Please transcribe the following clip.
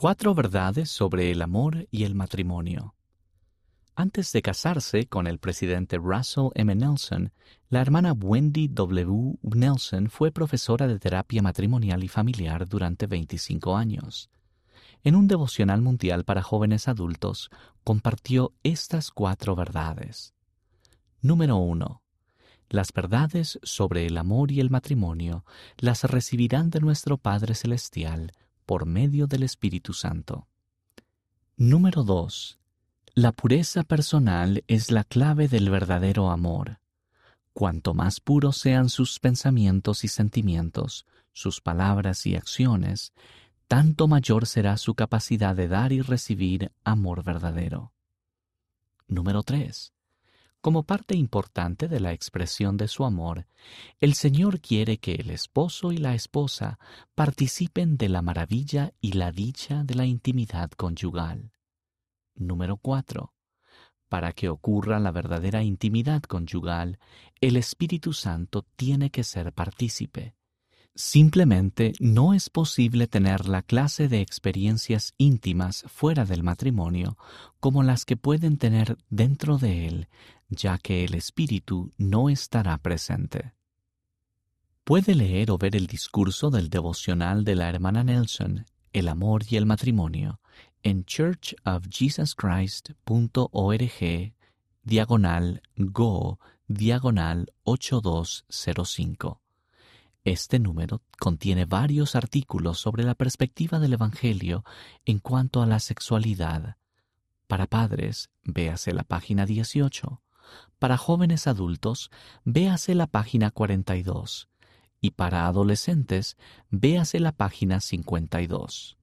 Cuatro verdades sobre el amor y el matrimonio. Antes de casarse con el presidente Russell M. Nelson, la hermana Wendy W. Nelson fue profesora de terapia matrimonial y familiar durante 25 años. En un devocional mundial para jóvenes adultos, compartió estas cuatro verdades. Número 1. Las verdades sobre el amor y el matrimonio las recibirán de nuestro Padre Celestial por medio del Espíritu Santo. Número 2. La pureza personal es la clave del verdadero amor. Cuanto más puros sean sus pensamientos y sentimientos, sus palabras y acciones, tanto mayor será su capacidad de dar y recibir amor verdadero. Número 3. Como parte importante de la expresión de su amor, el Señor quiere que el esposo y la esposa participen de la maravilla y la dicha de la intimidad conyugal. Número 4. Para que ocurra la verdadera intimidad conyugal, el Espíritu Santo tiene que ser partícipe. Simplemente no es posible tener la clase de experiencias íntimas fuera del matrimonio como las que pueden tener dentro de él, ya que el Espíritu no estará presente. Puede leer o ver el discurso del devocional de la hermana Nelson, El amor y el matrimonio, en churchofjesuschrist.org, diagonal go, diagonal 8205 este número contiene varios artículos sobre la perspectiva del Evangelio en cuanto a la sexualidad. Para padres, véase la página 18. Para jóvenes adultos, véase la página 42. Y para adolescentes, véase la página 52.